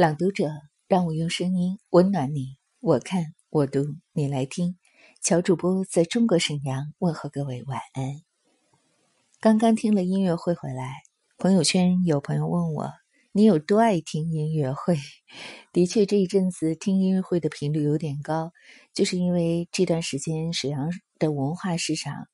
朗读者，让我用声音温暖你。我看，我读，你来听。乔主播在中国沈阳问候各位晚安。刚刚听了音乐会回来，朋友圈有朋友问我：“你有多爱听音乐会？” 的确，这一阵子听音乐会的频率有点高，就是因为这段时间沈阳的文化市场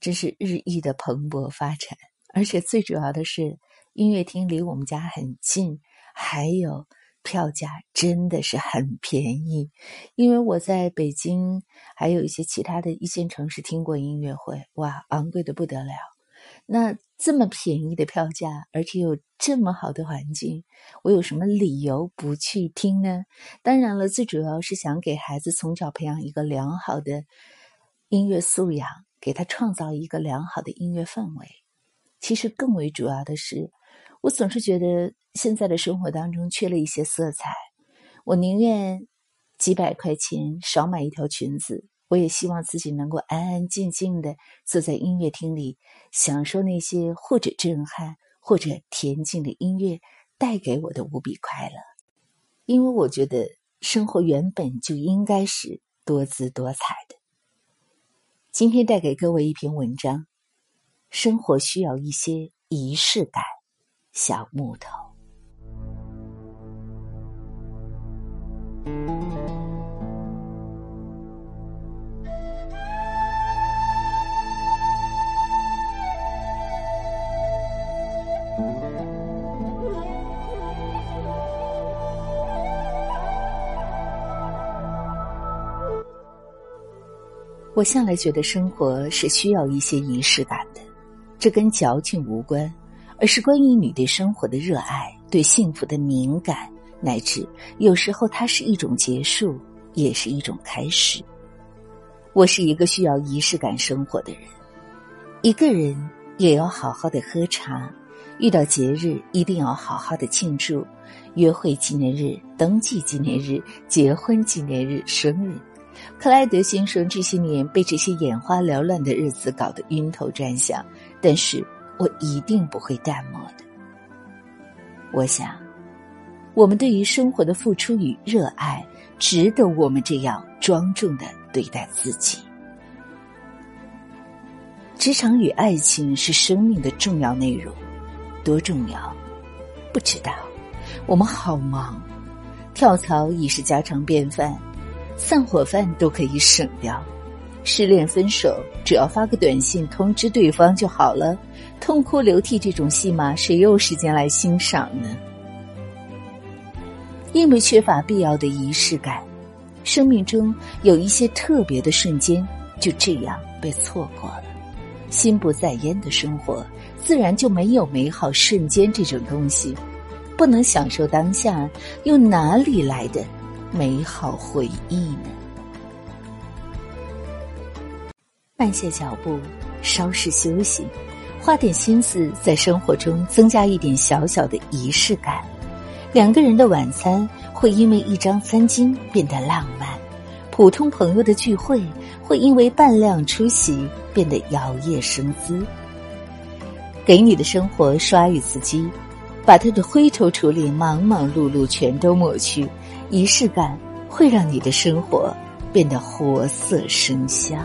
真是日益的蓬勃发展，而且最主要的是音乐厅离我们家很近，还有。票价真的是很便宜，因为我在北京还有一些其他的一线城市听过音乐会，哇，昂贵的不得了。那这么便宜的票价，而且有这么好的环境，我有什么理由不去听呢？当然了，最主要是想给孩子从小培养一个良好的音乐素养，给他创造一个良好的音乐氛围。其实更为主要的是，我总是觉得。现在的生活当中缺了一些色彩，我宁愿几百块钱少买一条裙子，我也希望自己能够安安静静的坐在音乐厅里，享受那些或者震撼或者恬静的音乐带给我的无比快乐。因为我觉得生活原本就应该是多姿多彩的。今天带给各位一篇文章：生活需要一些仪式感，小木头。我向来觉得生活是需要一些仪式感的，这跟矫情无关，而是关于你对生活的热爱、对幸福的敏感，乃至有时候它是一种结束，也是一种开始。我是一个需要仪式感生活的人，一个人也要好好的喝茶，遇到节日一定要好好的庆祝，约会纪念日、登记纪念日、结婚纪念日、生日。克莱德先生这些年被这些眼花缭乱的日子搞得晕头转向，但是我一定不会淡漠的。我想，我们对于生活的付出与热爱，值得我们这样庄重的对待自己。职场与爱情是生命的重要内容，多重要？不知道。我们好忙，跳槽已是家常便饭。散伙饭都可以省掉，失恋分手只要发个短信通知对方就好了，痛哭流涕这种戏码谁有时间来欣赏呢？因为缺乏必要的仪式感，生命中有一些特别的瞬间就这样被错过了。心不在焉的生活，自然就没有美好瞬间这种东西，不能享受当下，又哪里来的？美好回忆呢？慢些脚步，稍事休息，花点心思在生活中增加一点小小的仪式感。两个人的晚餐会因为一张餐巾变得浪漫，普通朋友的聚会会因为半量出席变得摇曳生姿。给你的生活刷一次机，把它的灰头土脸、忙忙碌碌全都抹去。仪式感会让你的生活变得活色生香。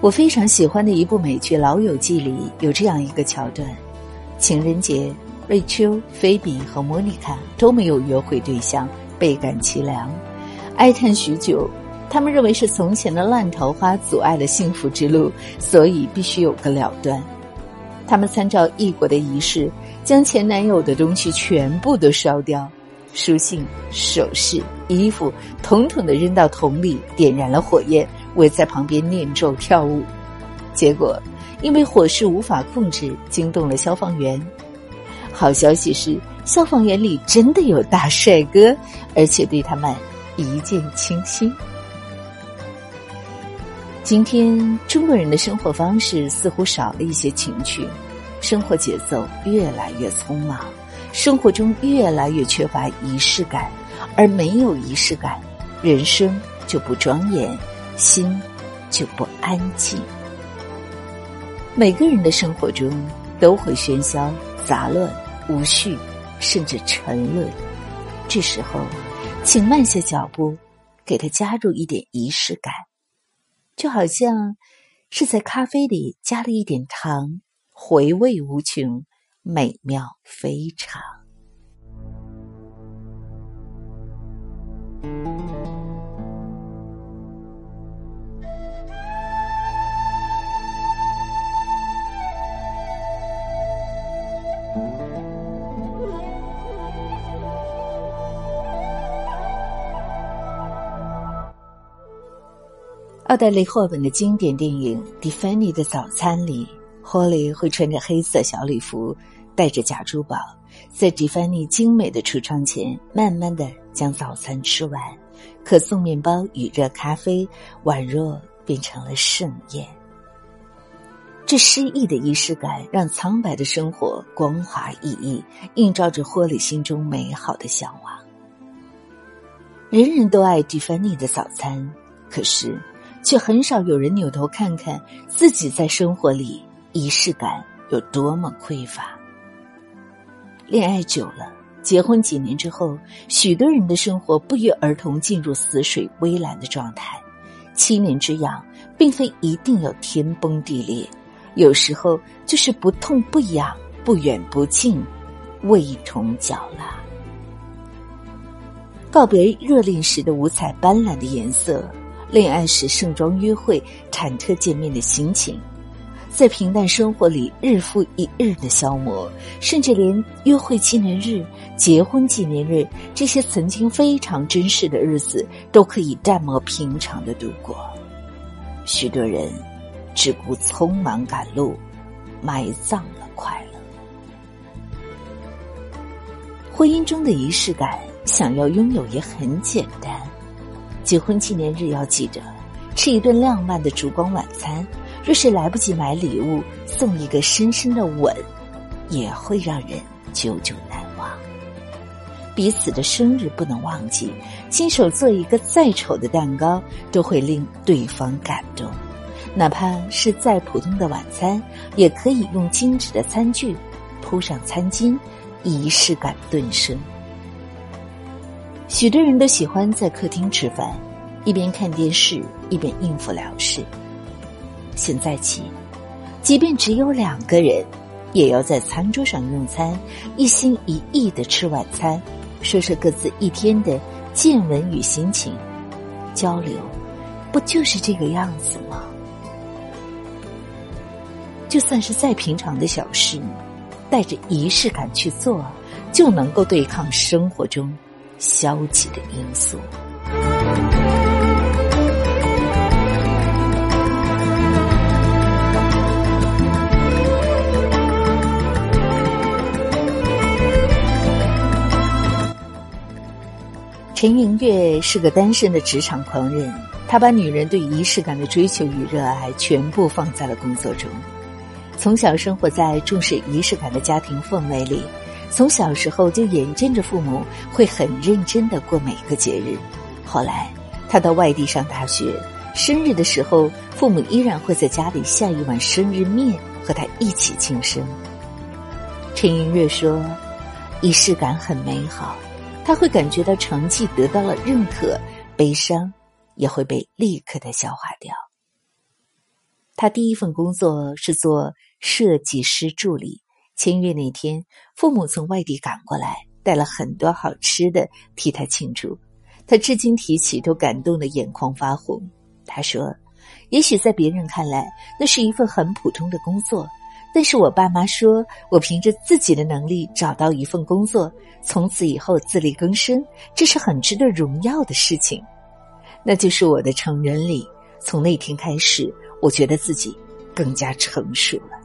我非常喜欢的一部美剧《老友记》里有这样一个桥段：情人节，瑞秋、菲比和莫妮卡都没有约会对象，倍感凄凉，哀叹许久。他们认为是从前的烂桃花阻碍了幸福之路，所以必须有个了断。他们参照异国的仪式，将前男友的东西全部都烧掉。书信、首饰、衣服，统统的扔到桶里，点燃了火焰，围在旁边念咒跳舞。结果，因为火势无法控制，惊动了消防员。好消息是，消防员里真的有大帅哥，而且对他们一见倾心。今天，中国人的生活方式似乎少了一些情趣，生活节奏越来越匆忙。生活中越来越缺乏仪式感，而没有仪式感，人生就不庄严，心就不安静。每个人的生活中都会喧嚣、杂乱、无序，甚至沉沦。这时候，请慢下脚步，给它加入一点仪式感，就好像是在咖啡里加了一点糖，回味无穷，美妙非常。奥黛丽·霍本的经典电影《蒂芬妮的早餐》里，霍利会穿着黑色小礼服，戴着假珠宝，在蒂芬妮精美的橱窗前，慢慢的将早餐吃完，可颂面包与热咖啡，宛若变成了盛宴。这诗意的仪式感，让苍白的生活光滑熠熠，映照着霍利心中美好的向往。人人都爱蒂芬妮的早餐，可是。却很少有人扭头看看自己在生活里仪式感有多么匮乏。恋爱久了，结婚几年之后，许多人的生活不约而同进入死水微澜的状态。七年之痒，并非一定要天崩地裂，有时候就是不痛不痒，不远不近，味同嚼蜡。告别热恋时的五彩斑斓的颜色。恋爱时盛装约会、忐忑见面的心情，在平淡生活里日复一日的消磨，甚至连约会纪念日、结婚纪念日这些曾经非常珍视的日子，都可以淡漠平常的度过。许多人只顾匆忙赶路，埋葬了快乐。婚姻中的仪式感，想要拥有也很简单。结婚纪念日要记着吃一顿浪漫的烛光晚餐。若是来不及买礼物，送一个深深的吻，也会让人久久难忘。彼此的生日不能忘记，亲手做一个再丑的蛋糕，都会令对方感动。哪怕是再普通的晚餐，也可以用精致的餐具铺上餐巾，仪式感顿生。许多人都喜欢在客厅吃饭，一边看电视一边应付了事。现在起，即便只有两个人，也要在餐桌上用餐，一心一意的吃晚餐，说说各自一天的见闻与心情，交流，不就是这个样子吗？就算是再平常的小事，带着仪式感去做，就能够对抗生活中。消极的因素。陈云月是个单身的职场狂人，他把女人对仪式感的追求与热爱全部放在了工作中。从小生活在重视仪式感的家庭氛围里。从小时候就眼见着父母会很认真的过每个节日，后来他到外地上大学，生日的时候，父母依然会在家里下一碗生日面和他一起庆生。陈云月说：“仪式感很美好，他会感觉到成绩得到了认可，悲伤也会被立刻的消化掉。”他第一份工作是做设计师助理。签约那天，父母从外地赶过来，带了很多好吃的替他庆祝。他至今提起都感动的眼眶发红。他说：“也许在别人看来，那是一份很普通的工作，但是我爸妈说我凭着自己的能力找到一份工作，从此以后自力更生，这是很值得荣耀的事情。那就是我的成人礼。从那天开始，我觉得自己更加成熟了。”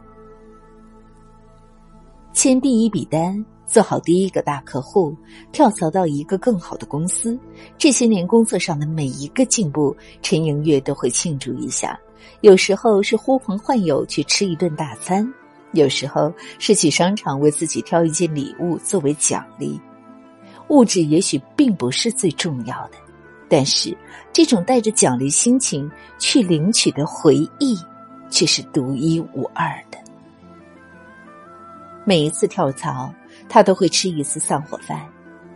签第一笔单，做好第一个大客户，跳槽到一个更好的公司。这些年工作上的每一个进步，陈莹月都会庆祝一下。有时候是呼朋唤友去吃一顿大餐，有时候是去商场为自己挑一件礼物作为奖励。物质也许并不是最重要的，但是这种带着奖励心情去领取的回忆，却是独一无二的。每一次跳槽，他都会吃一次散伙饭。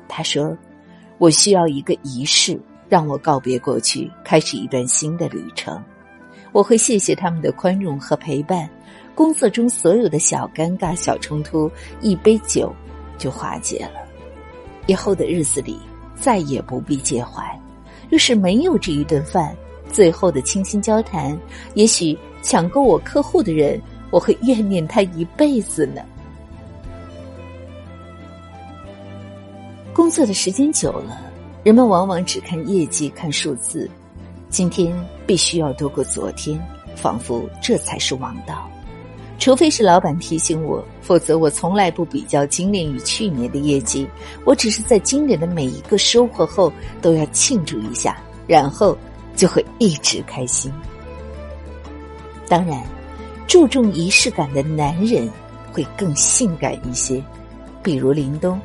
他说：“我需要一个仪式，让我告别过去，开始一段新的旅程。”我会谢谢他们的宽容和陪伴。工作中所有的小尴尬、小冲突，一杯酒就化解了。以后的日子里，再也不必介怀。若是没有这一顿饭，最后的倾心交谈，也许抢购我客户的人，我会怨念他一辈子呢。工作的时间久了，人们往往只看业绩、看数字。今天必须要多过昨天，仿佛这才是王道。除非是老板提醒我，否则我从来不比较今年与去年的业绩。我只是在今年的每一个收获后都要庆祝一下，然后就会一直开心。当然，注重仪式感的男人会更性感一些，比如林东。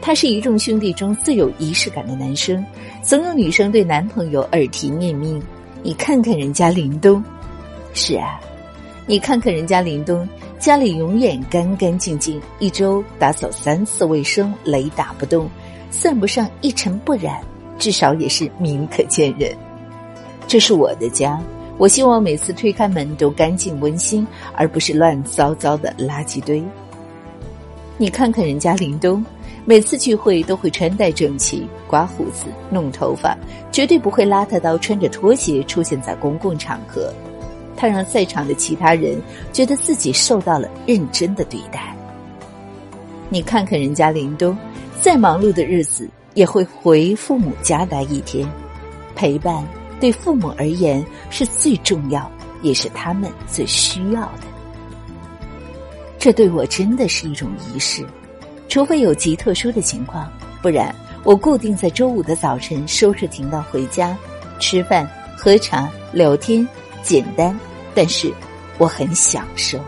他是一众兄弟中最有仪式感的男生，总有女生对男朋友耳提面命。你看看人家林东，是啊，你看看人家林东，家里永远干干净净，一周打扫三次卫生，雷打不动，算不上一尘不染，至少也是明可见人。这是我的家，我希望每次推开门都干净温馨，而不是乱糟糟的垃圾堆。你看看人家林东。每次聚会都会穿戴整齐，刮胡子、弄头发，绝对不会邋遢到穿着拖鞋出现在公共场合。他让在场的其他人觉得自己受到了认真的对待。你看看人家林东，再忙碌的日子也会回父母家待一天，陪伴对父母而言是最重要，也是他们最需要的。这对我真的是一种仪式。除非有极特殊的情况，不然我固定在周五的早晨收拾停当回家，吃饭、喝茶、聊天，简单，但是我很享受。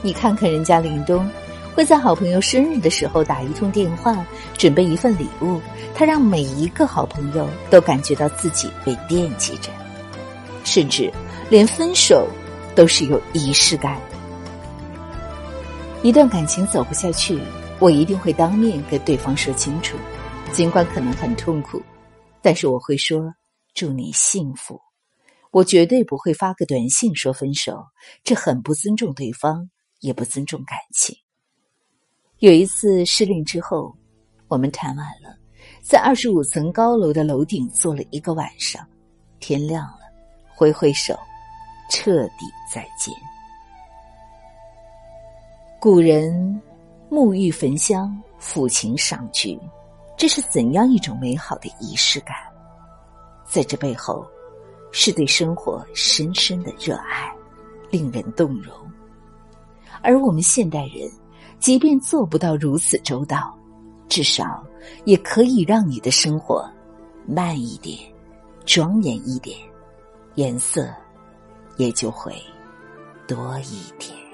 你看看人家林东，会在好朋友生日的时候打一通电话，准备一份礼物，他让每一个好朋友都感觉到自己被惦记着，甚至连分手都是有仪式感。一段感情走不下去，我一定会当面跟对方说清楚，尽管可能很痛苦，但是我会说祝你幸福。我绝对不会发个短信说分手，这很不尊重对方，也不尊重感情。有一次失恋之后，我们谈完了，在二十五层高楼的楼顶坐了一个晚上，天亮了，挥挥手，彻底再见。古人沐浴焚香，抚琴赏菊，这是怎样一种美好的仪式感？在这背后，是对生活深深的热爱，令人动容。而我们现代人，即便做不到如此周到，至少也可以让你的生活慢一点，庄严一点，颜色也就会多一点。